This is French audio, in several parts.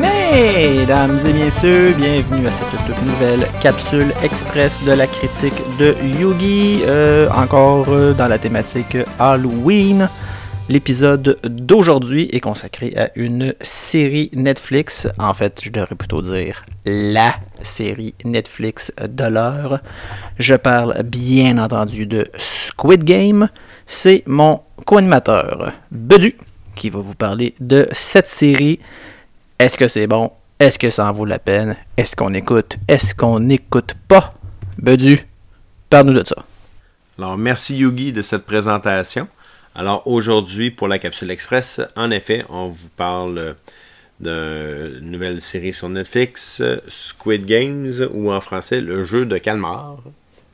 Mesdames et messieurs, bienvenue à cette toute nouvelle capsule express de la critique de Yugi, euh, encore euh, dans la thématique Halloween. L'épisode d'aujourd'hui est consacré à une série Netflix, en fait je devrais plutôt dire la série Netflix de l'heure. Je parle bien entendu de Squid Game, c'est mon co-animateur Bedu qui va vous parler de cette série est-ce que c'est bon? Est-ce que ça en vaut la peine? Est-ce qu'on écoute? Est-ce qu'on n'écoute pas? Bedu, parle-nous de ça. Alors, merci Yugi de cette présentation. Alors, aujourd'hui, pour la Capsule Express, en effet, on vous parle d'une nouvelle série sur Netflix, Squid Games, ou en français, Le jeu de calmar.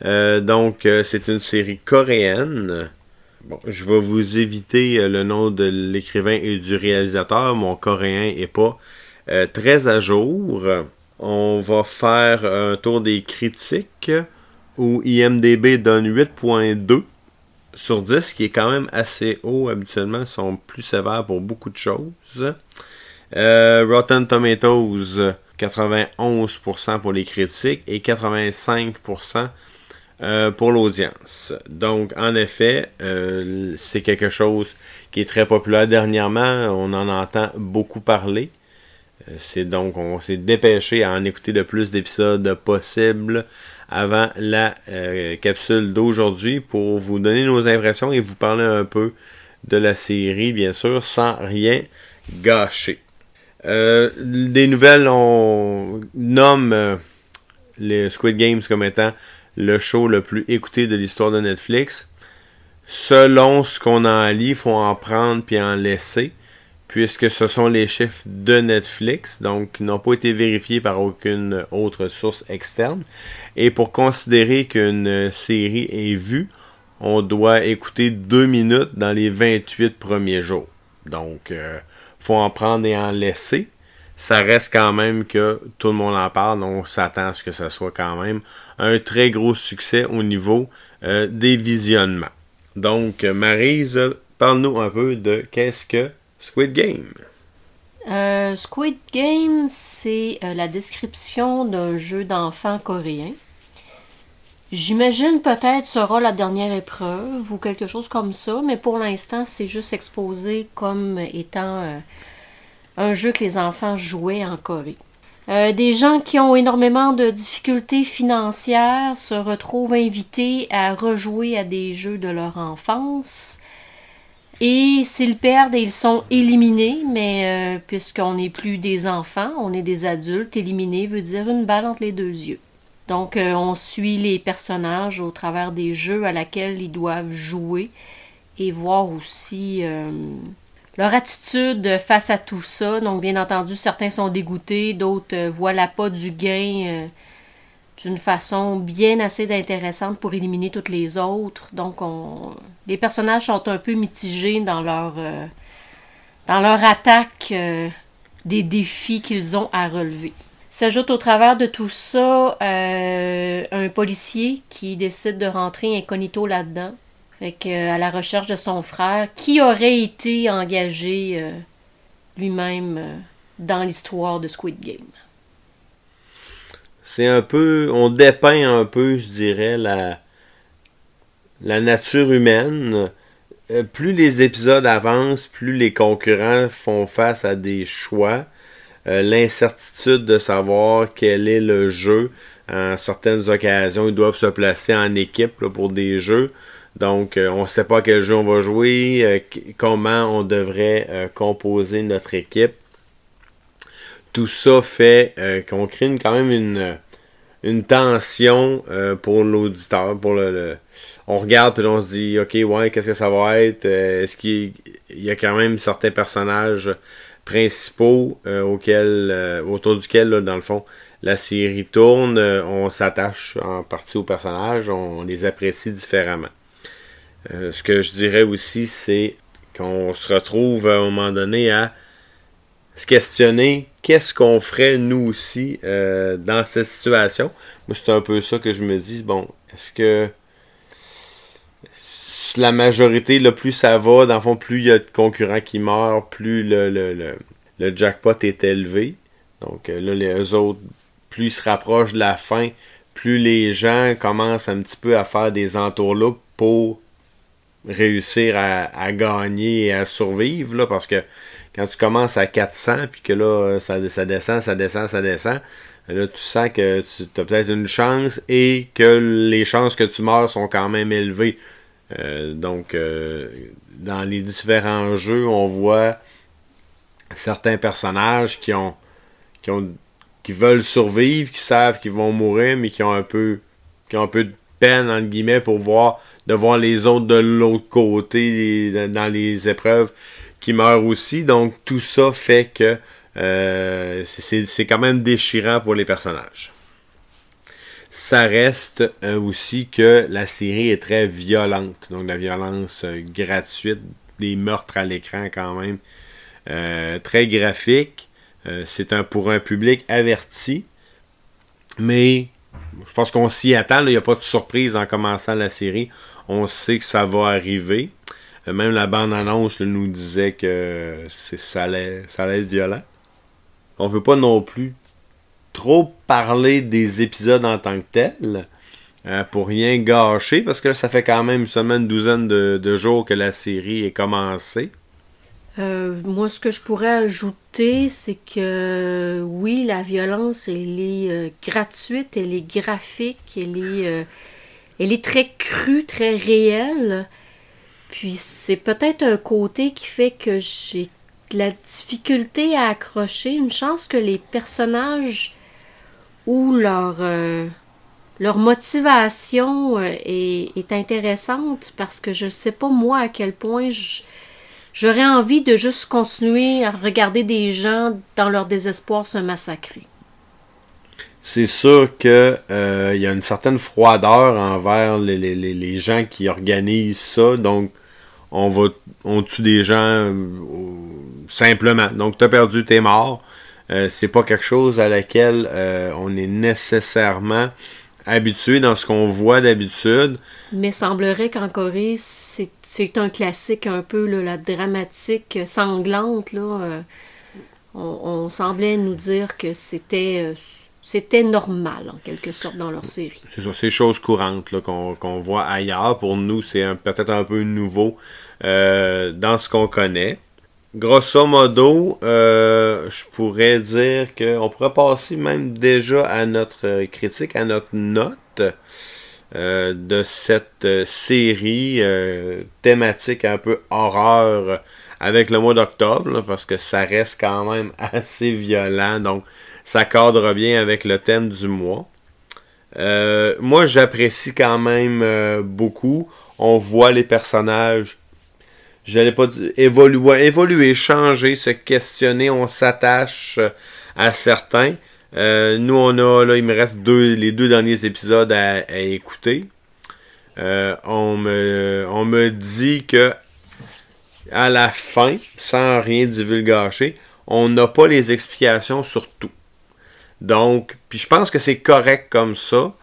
Euh, donc, euh, c'est une série coréenne. Je vais vous éviter euh, le nom de l'écrivain et du réalisateur. Mon coréen n'est pas euh, très à jour. On va faire un tour des critiques où IMDB donne 8.2 sur 10, qui est quand même assez haut. Habituellement, ils sont plus sévères pour beaucoup de choses. Euh, Rotten Tomatoes, 91% pour les critiques et 85% euh, pour l'audience. Donc, en effet, euh, c'est quelque chose qui est très populaire dernièrement. On en entend beaucoup parler. Euh, c'est donc, on s'est dépêché à en écouter le plus d'épisodes possible avant la capsule d'aujourd'hui pour vous donner nos impressions et vous parler un peu de la série, bien sûr, sans rien gâcher. des nouvelles, on nomme les Squid Games comme étant le show le plus écouté de l'histoire de Netflix. Selon ce qu'on en lit, il faut en prendre puis en laisser, puisque ce sont les chiffres de Netflix, donc qui n'ont pas été vérifiés par aucune autre source externe. Et pour considérer qu'une série est vue, on doit écouter deux minutes dans les 28 premiers jours. Donc, il euh, faut en prendre et en laisser ça reste quand même que tout le monde en parle, donc on s'attend à ce que ça soit quand même un très gros succès au niveau euh, des visionnements. Donc, Marise, parle-nous un peu de qu'est-ce que Squid Game? Euh, Squid Game, c'est euh, la description d'un jeu d'enfant coréen. J'imagine peut-être sera la dernière épreuve ou quelque chose comme ça, mais pour l'instant, c'est juste exposé comme étant un jeu que les enfants jouaient en Corée. Euh, des gens qui ont énormément de difficultés financières se retrouvent invités à rejouer à des jeux de leur enfance. Et s'ils perdent, ils sont éliminés, mais euh, puisqu'on n'est plus des enfants, on est des adultes, éliminés veut dire une balle entre les deux yeux. Donc euh, on suit les personnages au travers des jeux à laquelle ils doivent jouer et voir aussi leur attitude face à tout ça. Donc, bien entendu, certains sont dégoûtés, d'autres euh, voient la pas du gain euh, d'une façon bien assez intéressante pour éliminer toutes les autres. Donc, on... les personnages sont un peu mitigés dans leur, euh, dans leur attaque des défis qu'ils ont à relever. S'ajoute au travers de tout ça un policier qui décide de rentrer incognito là-dedans à la recherche de son frère, qui aurait été engagé euh, lui-même euh, dans l'histoire de Squid Game? C'est un peu, on dépeint un peu, je dirais, la, nature humaine. Euh, plus les épisodes avancent, plus les concurrents font face à des choix. L'incertitude de savoir quel est le jeu. En certaines occasions, ils doivent se placer en équipe pour des jeux. Donc, euh, on ne sait pas quel jeu on va jouer, euh, comment on devrait euh, composer notre équipe. Tout ça fait qu'on crée quand même une, tension pour l'auditeur. On regarde et on se dit, ok, ouais, qu'est-ce que ça va être? Est-ce qu'il y a quand même certains personnages principaux autour duquel, dans le fond, la série tourne. on s'attache en partie aux personnages, on les apprécie différemment. Euh, ce que je dirais aussi, c'est qu'on se retrouve à un moment donné à se questionner qu'est-ce qu'on ferait nous aussi euh, dans cette situation. Moi, c'est un peu ça que je me dis. Bon, est-ce que la majorité, le plus ça va, dans le fond, plus il y a de concurrents qui meurent, plus le, le, le, jackpot est élevé. Donc là, les autres, plus ils se rapprochent de la fin, plus les gens commencent un petit peu à faire des entourloupes pour réussir à, gagner et à survivre, là, parce que quand tu commences à 400, puis que là, ça, descend, ça descend, ça descend, là, tu sens que tu as peut-être une chance et que les chances que tu meurs sont quand même élevées. Euh, donc, euh, dans les différents jeux, on voit certains personnages qui ont, qui ont qui veulent survivre, qui savent qu'ils vont mourir, mais qui ont un peu qui ont un peu de peine entre guillemets pour voir de voir les autres de l'autre côté dans les épreuves qui meurent aussi. Donc tout ça fait que euh, c'est quand même déchirant pour les personnages. Ça reste euh, aussi que la série est très violente. Donc la violence euh, gratuite, des meurtres à l'écran quand même. très graphique. c'est un pour un public averti. Mais je pense qu'on s'y attend. Il n'y a pas de surprise en commençant la série. On sait que ça va arriver. Même la bande-annonce nous disait que ça allait, ça être violent on veut pas non plus trop parler des épisodes en tant que tels. Euh, pour rien gâcher, parce que ça fait quand même seulement une douzaine de, jours que la série est commencée. Euh, moi, ce que je pourrais ajouter, c'est que oui, la violence, elle est euh, gratuite, elle est graphique, elle est, elle est très crue, très réelle. Puis c'est peut-être un côté qui fait que j'ai la difficulté à accrocher, une chance que les personnages ou leur, euh, leur motivation euh, est, intéressante parce que je ne sais pas moi à quel point j'aurais envie de juste continuer à regarder des gens dans leur désespoir se massacrer. C'est sûr qu'il euh, y a une certaine froideur envers les, les, gens qui organisent ça, donc on on tue des gens Simplement. Donc, tu as perdu, tu es mort. Euh, c'est pas quelque chose à laquelle euh, on est nécessairement habitué dans ce qu'on voit d'habitude. Mais semblerait qu'en Corée, c'est un classique un peu, la dramatique sanglante. Là, euh, on, semblait nous dire que c'était c'était normal, en quelque sorte, dans leur série. C'est ça, c'est chose courante qu'on voit ailleurs. Pour nous, c'est peut-être un peu nouveau dans ce qu'on connaît grosso modo, euh, je pourrais dire qu'on pourrait passer même déjà à notre critique, à notre note euh, de cette série euh, thématique un peu horreur avec le mois d'octobre, parce que ça reste quand même assez violent, donc ça cadre bien avec le thème du mois. moi, j'apprécie quand même beaucoup. On voit les personnages j'allais pas dire évoluer, évoluer, changer, se questionner, on s'attache euh, à certains. Euh, nous, on a, là, il me reste deux, les deux derniers épisodes à, écouter. Euh, on, me, on me dit que à la fin, sans rien divulgacher, on n'a pas les explications sur tout. Donc, puis je pense que c'est correct comme ça.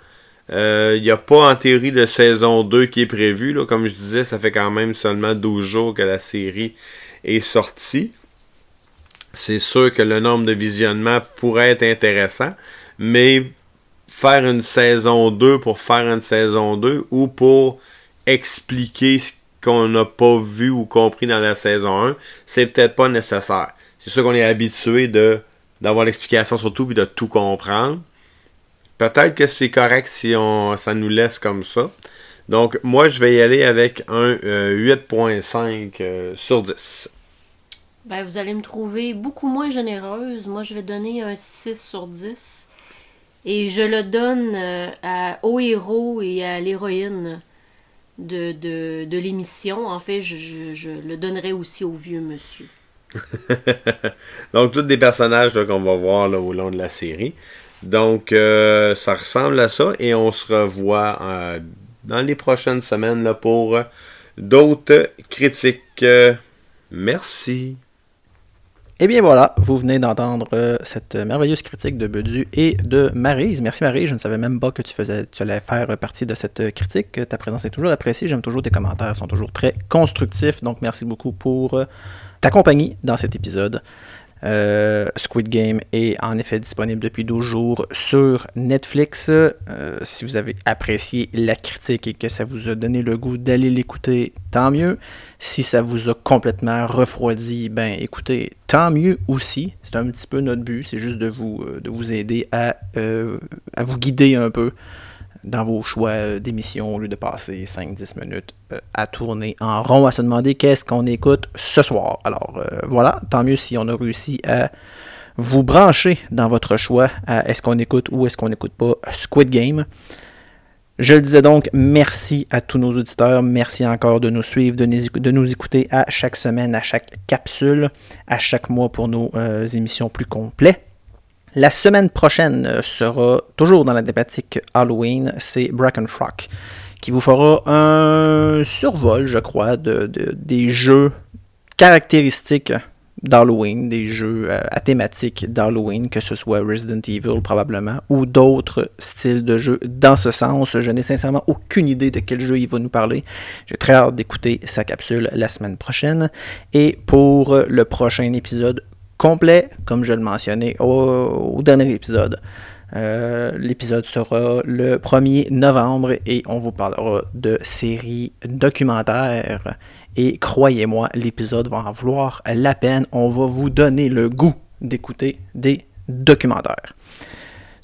Il euh, n'y a pas en théorie de saison 2 qui est prévue. Comme je disais, ça fait quand même seulement 12 jours que la série est sortie. C'est sûr que le nombre de visionnements pourrait être intéressant, mais faire une saison 2 pour faire une saison 2 ou pour expliquer ce qu'on n'a pas vu ou compris dans la saison 1, c'est peut-être pas nécessaire. C'est sûr qu'on est habitué d'avoir l'explication sur tout et de tout comprendre. Peut-être que c'est correct si on, ça nous laisse comme ça. Donc, moi, je vais y aller avec un 8.5 euh, euh, sur 10. Ben, vous allez me trouver beaucoup moins généreuse. Moi, je vais donner un 6 sur 10. Et je le donne euh, à, au héros et à l'héroïne de, de, l'émission. En fait, je, je, le donnerai aussi au vieux monsieur. Donc, tous des personnages qu'on va voir là, au long de la série. Donc, euh, ça ressemble à ça et on se revoit euh, dans les prochaines semaines pour d'autres critiques. merci. Et eh bien voilà, vous venez d'entendre euh, cette merveilleuse critique de Bedu et de Marise. Merci Marie, je ne savais même pas que tu, faisais, tu allais faire partie de cette critique. Ta présence est toujours appréciée, j'aime toujours tes commentaires, sont toujours très constructifs. Donc merci beaucoup pour ta compagnie dans cet épisode. Euh, Squid Game est en effet disponible depuis 12 jours sur Netflix. Euh, si vous avez apprécié la critique et que ça vous a donné le goût d'aller l'écouter, tant mieux. Si ça vous a complètement refroidi, ben écoutez, tant mieux aussi. C'est un petit peu notre but, c'est juste de vous, de vous aider à, à vous guider un peu dans vos choix euh, d'émission au lieu de passer 5-10 minutes euh, à tourner en rond, à se demander qu'est-ce qu'on écoute ce soir. Alors euh, voilà, tant mieux si on a réussi à vous brancher dans votre choix à est-ce qu'on écoute ou est-ce qu'on n'écoute pas Squid Game. Je le disais donc, merci à tous nos auditeurs, merci encore de nous suivre, de nous, écouter à chaque semaine, à chaque capsule, à chaque mois pour nos émissions plus complètes. La semaine prochaine euh, sera toujours dans la thématique Halloween, c'est Bracken Frock, qui vous fera un survol, je crois, de, des jeux caractéristiques d'Halloween, des jeux euh, à thématique d'Halloween, que ce soit Resident Evil probablement, ou d'autres styles de jeux dans ce sens. Je n'ai sincèrement aucune idée de quel jeu il va nous parler. J'ai très hâte d'écouter sa capsule la semaine prochaine. Et pour le prochain épisode, complet, comme je le mentionnais au, dernier épisode. Euh, l'épisode sera le 1er novembre et on vous parlera de séries documentaires. Et croyez-moi, l'épisode va en vouloir la peine. On va vous donner le goût d'écouter des documentaires.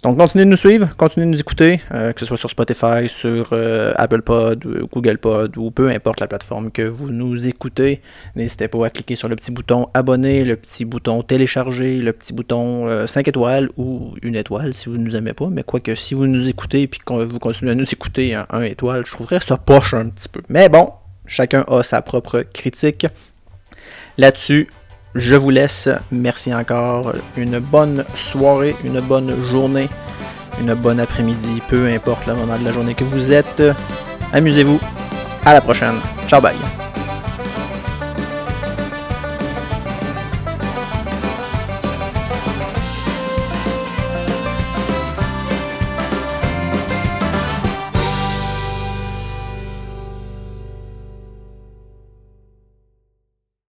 Donc continuez de nous suivre, continuez de nous écouter, euh, que ce soit sur Spotify, sur euh, Apple Pod, Google Pod ou peu importe la plateforme que vous nous écoutez. N'hésitez pas à cliquer sur le petit bouton abonner, le petit bouton télécharger, le petit bouton 5 euh, étoiles ou une étoile si vous ne nous aimez pas. Mais quoique si vous nous écoutez et que vous continuez à nous écouter 1 étoile, je trouverais ça poche un petit peu. Mais bon, chacun a sa propre critique. Là-dessus, je vous laisse. Merci encore. Une bonne soirée, une bonne journée, une bonne après-midi, peu importe le moment de la journée que vous êtes. Amusez-vous. À la prochaine. Ciao, bye.